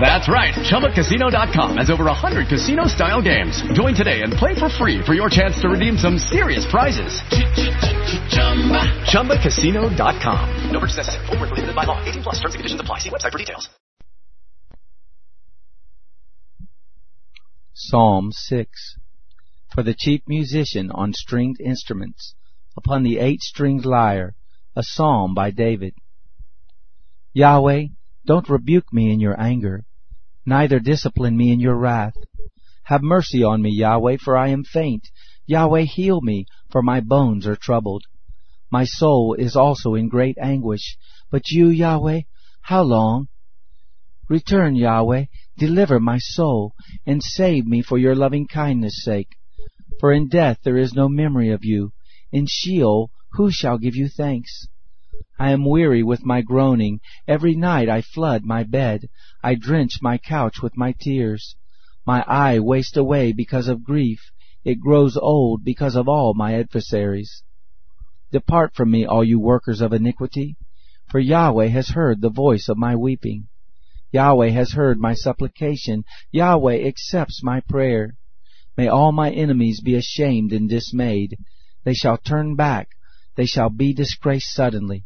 That's right. ChumbaCasino.com has over 100 casino style games. Join today and play for free for your chance to redeem some serious prizes. ChumbaCasino.com. No purchase necessary. Full prohibited by law. 18 plus terms and conditions apply. See website for details. Psalm 6 For the chief musician on stringed instruments, upon the eight-stringed lyre, a psalm by David. Yahweh, don't rebuke me in your anger, neither discipline me in your wrath. Have mercy on me, Yahweh, for I am faint. Yahweh, heal me, for my bones are troubled. My soul is also in great anguish. But you, Yahweh, how long? Return, Yahweh, deliver my soul, and save me for your loving kindness' sake. For in death there is no memory of you. In Sheol who shall give you thanks? I am weary with my groaning. Every night I flood my bed. I drench my couch with my tears. My eye wastes away because of grief. It grows old because of all my adversaries. Depart from me, all you workers of iniquity, for Yahweh has heard the voice of my weeping. Yahweh has heard my supplication. Yahweh accepts my prayer. May all my enemies be ashamed and dismayed. They shall turn back. They shall be disgraced suddenly.